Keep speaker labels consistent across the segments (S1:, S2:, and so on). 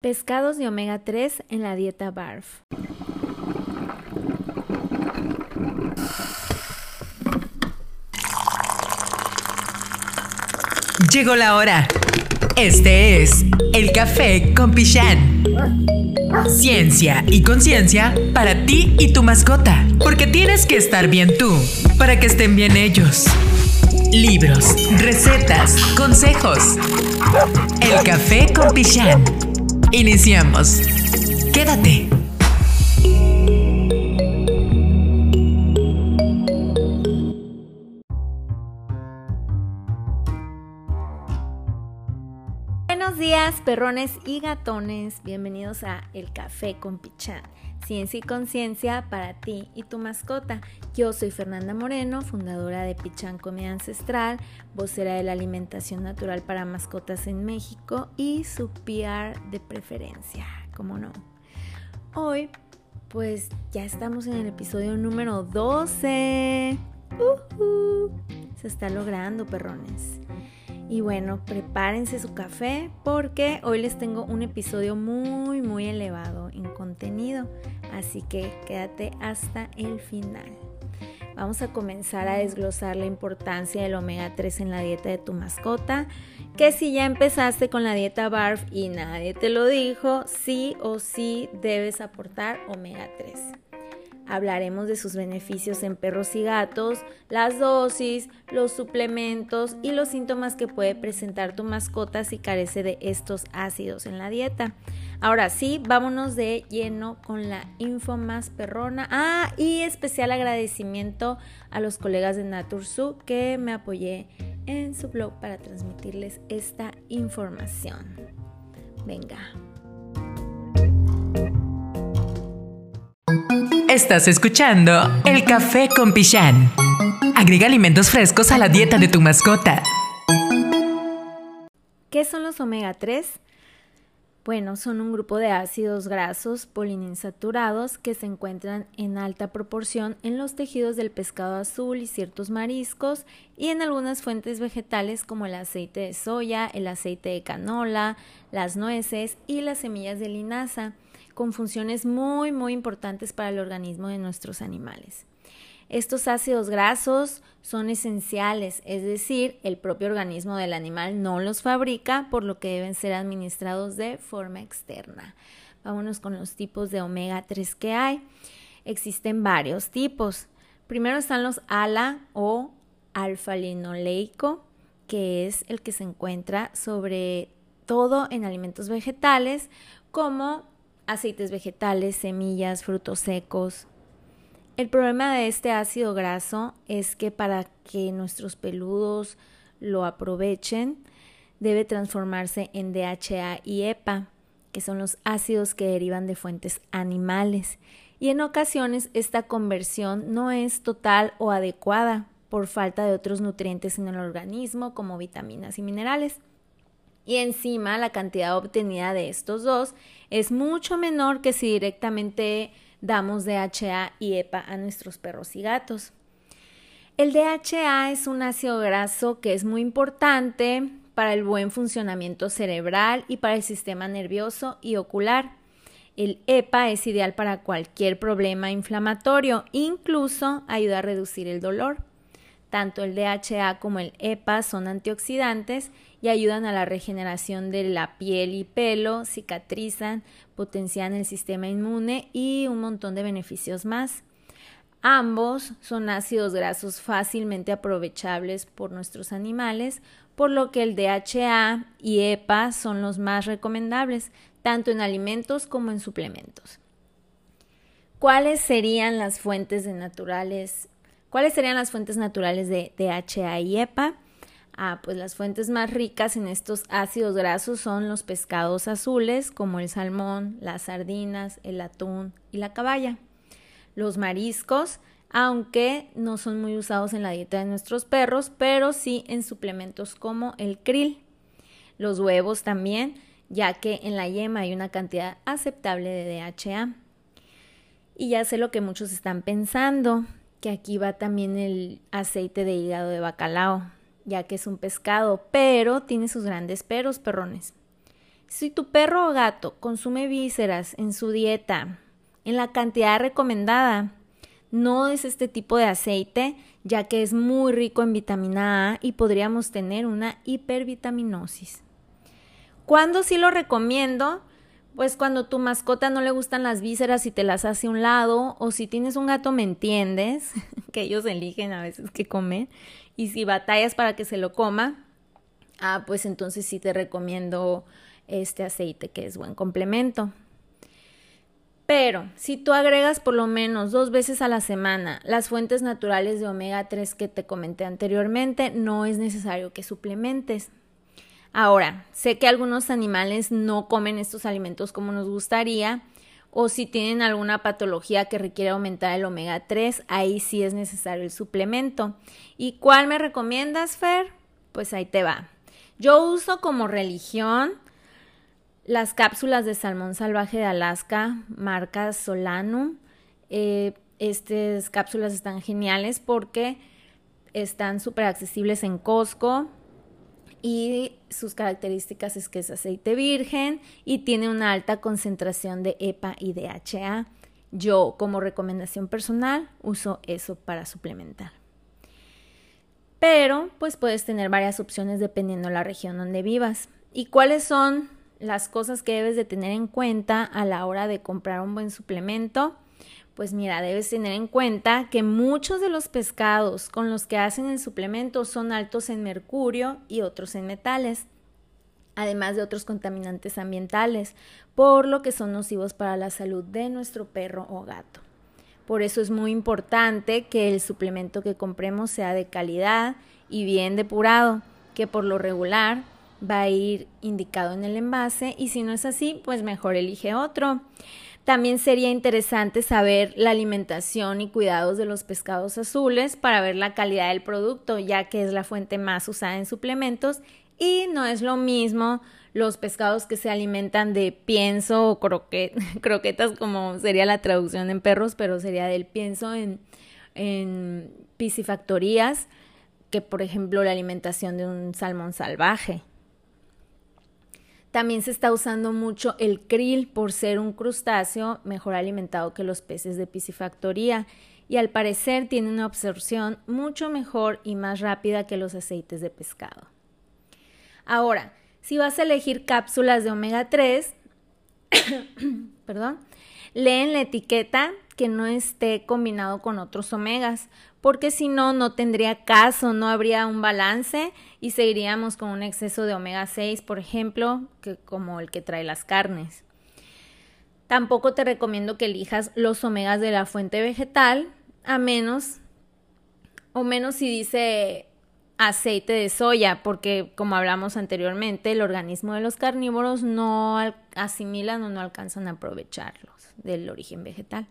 S1: Pescados de omega 3 en la dieta BARF.
S2: Llegó la hora. Este es el café con Pichán. Ciencia y conciencia para ti y tu mascota. Porque tienes que estar bien tú para que estén bien ellos. Libros, recetas, consejos. El café con Pichán. Iniciamos. Quédate.
S1: Buenos días, perrones y gatones. Bienvenidos a El Café con Pichán. Ciencia y conciencia para ti y tu mascota. Yo soy Fernanda Moreno, fundadora de Pichán Comida Ancestral, vocera de la alimentación natural para mascotas en México y su PR de preferencia, como no. Hoy, pues ya estamos en el episodio número 12. Se está logrando, perrones. Y bueno, prepárense su café porque hoy les tengo un episodio muy, muy elevado en contenido. Así que quédate hasta el final. Vamos a comenzar a desglosar la importancia del omega 3 en la dieta de tu mascota. Que si ya empezaste con la dieta BARF y nadie te lo dijo, sí o sí debes aportar omega 3. Hablaremos de sus beneficios en perros y gatos, las dosis, los suplementos y los síntomas que puede presentar tu mascota si carece de estos ácidos en la dieta. Ahora sí, vámonos de lleno con la info más perrona. Ah, y especial agradecimiento a los colegas de Natursu que me apoyé en su blog para transmitirles esta información. Venga.
S2: Estás escuchando El Café con Pichán. Agrega alimentos frescos a la dieta de tu mascota.
S1: ¿Qué son los omega 3? Bueno, son un grupo de ácidos grasos poliinsaturados que se encuentran en alta proporción en los tejidos del pescado azul y ciertos mariscos y en algunas fuentes vegetales como el aceite de soya, el aceite de canola, las nueces y las semillas de linaza con funciones muy muy importantes para el organismo de nuestros animales. Estos ácidos grasos son esenciales, es decir, el propio organismo del animal no los fabrica, por lo que deben ser administrados de forma externa. Vámonos con los tipos de omega 3 que hay. Existen varios tipos. Primero están los ALA o alfa-linoleico, que es el que se encuentra sobre todo en alimentos vegetales, como aceites vegetales, semillas, frutos secos. El problema de este ácido graso es que para que nuestros peludos lo aprovechen, debe transformarse en DHA y EPA, que son los ácidos que derivan de fuentes animales. Y en ocasiones esta conversión no es total o adecuada por falta de otros nutrientes en el organismo como vitaminas y minerales y encima la cantidad obtenida de estos dos es mucho menor que si directamente damos DHA y EPA a nuestros perros y gatos. El DHA es un ácido graso que es muy importante para el buen funcionamiento cerebral y para el sistema nervioso y ocular. El EPA es ideal para cualquier problema inflamatorio, incluso ayuda a reducir el dolor. Tanto el DHA como el EPA son antioxidantes y ayudan a la regeneración de la piel y pelo, cicatrizan, potencian el sistema inmune y un montón de beneficios más. Ambos son ácidos grasos fácilmente aprovechables por nuestros animales, por lo que el DHA y EPA son los más recomendables, tanto en alimentos como en suplementos. ¿Cuáles serían las fuentes naturales? ¿Cuáles serían las fuentes naturales de DHA y EPA? Ah, pues las fuentes más ricas en estos ácidos grasos son los pescados azules, como el salmón, las sardinas, el atún y la caballa. Los mariscos, aunque no son muy usados en la dieta de nuestros perros, pero sí en suplementos como el krill. Los huevos también, ya que en la yema hay una cantidad aceptable de DHA. Y ya sé lo que muchos están pensando, que aquí va también el aceite de hígado de bacalao ya que es un pescado, pero tiene sus grandes peros, perrones. Si tu perro o gato consume vísceras en su dieta en la cantidad recomendada, no es este tipo de aceite, ya que es muy rico en vitamina A y podríamos tener una hipervitaminosis. ¿Cuándo sí lo recomiendo? Pues cuando tu mascota no le gustan las vísceras y te las hace a un lado, o si tienes un gato, ¿me entiendes? que ellos eligen a veces qué comer, y si batallas para que se lo coma, ah, pues entonces sí te recomiendo este aceite que es buen complemento. Pero si tú agregas por lo menos dos veces a la semana las fuentes naturales de omega 3 que te comenté anteriormente, no es necesario que suplementes. Ahora, sé que algunos animales no comen estos alimentos como nos gustaría o si tienen alguna patología que requiere aumentar el omega 3, ahí sí es necesario el suplemento. ¿Y cuál me recomiendas, Fer? Pues ahí te va. Yo uso como religión las cápsulas de salmón salvaje de Alaska, marca Solano. Eh, estas cápsulas están geniales porque están súper accesibles en Costco y sus características es que es aceite virgen y tiene una alta concentración de EPA y DHA. Yo como recomendación personal uso eso para suplementar. Pero pues puedes tener varias opciones dependiendo de la región donde vivas. ¿Y cuáles son las cosas que debes de tener en cuenta a la hora de comprar un buen suplemento, pues mira, debes tener en cuenta que muchos de los pescados con los que hacen el suplemento son altos en mercurio y otros en metales, además de otros contaminantes ambientales, por lo que son nocivos para la salud de nuestro perro o gato. Por eso es muy importante que el suplemento que compremos sea de calidad y bien depurado, que por lo regular va a ir indicado en el envase y si no es así, pues mejor elige otro. También sería interesante saber la alimentación y cuidados de los pescados azules para ver la calidad del producto, ya que es la fuente más usada en suplementos y no es lo mismo los pescados que se alimentan de pienso o croquetas, como sería la traducción en perros, pero sería del pienso en, en piscifactorías, que por ejemplo la alimentación de un salmón salvaje. También se está usando mucho el krill por ser un crustáceo mejor alimentado que los peces de piscifactoría y al parecer tiene una absorción mucho mejor y más rápida que los aceites de pescado. Ahora, si vas a elegir cápsulas de omega 3, perdón, leen la etiqueta que no esté combinado con otros omegas, porque si no, no tendría caso, no habría un balance y seguiríamos con un exceso de omega 6, por ejemplo, como el que trae las carnes. Tampoco te recomiendo que elijas los omegas de la fuente vegetal, a menos o menos si dice aceite de soya, porque como hablamos anteriormente, el organismo de los carnívoros no asimilan o no alcanzan a aprovecharlos del origen vegetal.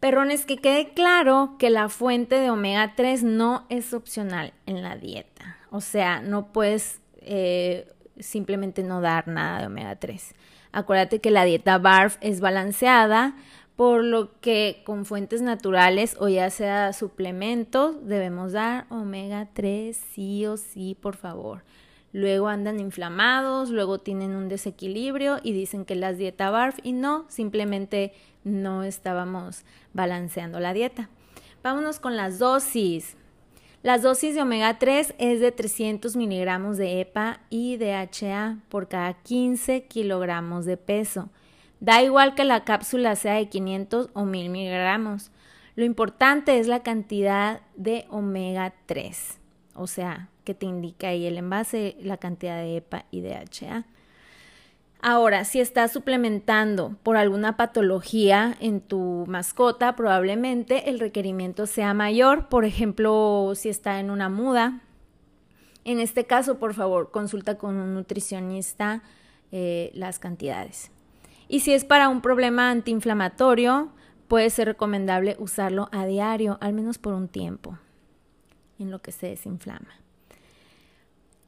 S1: Perrones, que quede claro que la fuente de omega 3 no es opcional en la dieta. O sea, no puedes eh, simplemente no dar nada de omega 3. Acuérdate que la dieta BARF es balanceada, por lo que con fuentes naturales o ya sea suplementos debemos dar omega 3 sí o sí, por favor. Luego andan inflamados, luego tienen un desequilibrio y dicen que las dieta BARF y no, simplemente no estábamos balanceando la dieta. Vámonos con las dosis. Las dosis de omega 3 es de 300 miligramos de EPA y DHA por cada 15 kilogramos de peso. Da igual que la cápsula sea de 500 o 1000 miligramos. Lo importante es la cantidad de omega 3, o sea, que te indica ahí el envase, la cantidad de EPA y DHA. Ahora, si estás suplementando por alguna patología en tu mascota, probablemente el requerimiento sea mayor. Por ejemplo, si está en una muda. En este caso, por favor, consulta con un nutricionista eh, las cantidades. Y si es para un problema antiinflamatorio, puede ser recomendable usarlo a diario, al menos por un tiempo, en lo que se desinflama.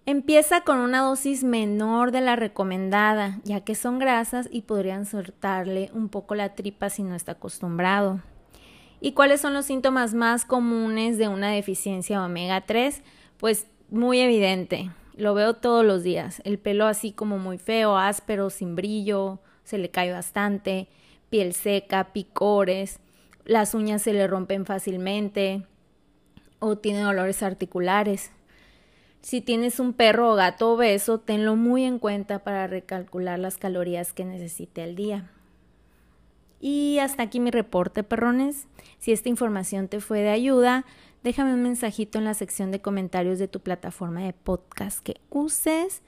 S1: Empieza con una dosis menor de la recomendada, ya que son grasas y podrían soltarle un poco la tripa si no está acostumbrado. ¿Y cuáles son los síntomas más comunes de una deficiencia omega 3? Pues muy evidente, Lo veo todos los días. El pelo así como muy feo, áspero, sin brillo, se le cae bastante, piel seca, picores, las uñas se le rompen fácilmente o tiene dolores articulares. Si tienes un perro o gato obeso, tenlo muy en cuenta para recalcular las calorías que necesite al día. Y hasta aquí mi reporte, perrones. Si esta información te fue de ayuda, déjame un mensajito en la sección de comentarios de tu plataforma de podcast que uses.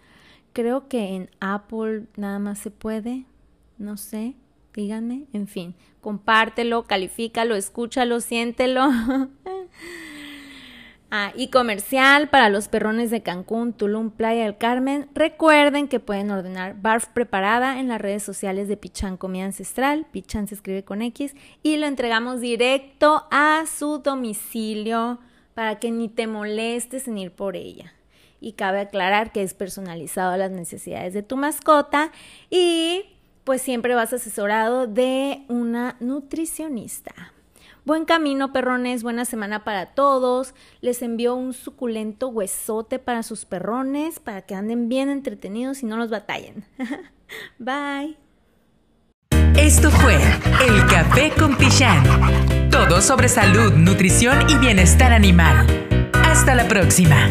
S1: Creo que en Apple nada más se puede, no sé, díganme, en fin, compártelo, califícalo, escúchalo, siéntelo. Ah, y comercial para los perrones de Cancún, Tulum, Playa del Carmen. Recuerden que pueden ordenar barf preparada en las redes sociales de Pichán Comida Ancestral. Pichán se escribe con X. Y lo entregamos directo a su domicilio para que ni te molestes en ir por ella. Y cabe aclarar que es personalizado a las necesidades de tu mascota y pues siempre vas asesorado de una nutricionista. Buen camino, perrones, buena semana para todos. Les envío un suculento huesote para sus perrones, para que anden bien entretenidos y no los batallen. Bye.
S2: Esto fue El Café con Pichán. Todo sobre salud, nutrición y bienestar animal. Hasta la próxima.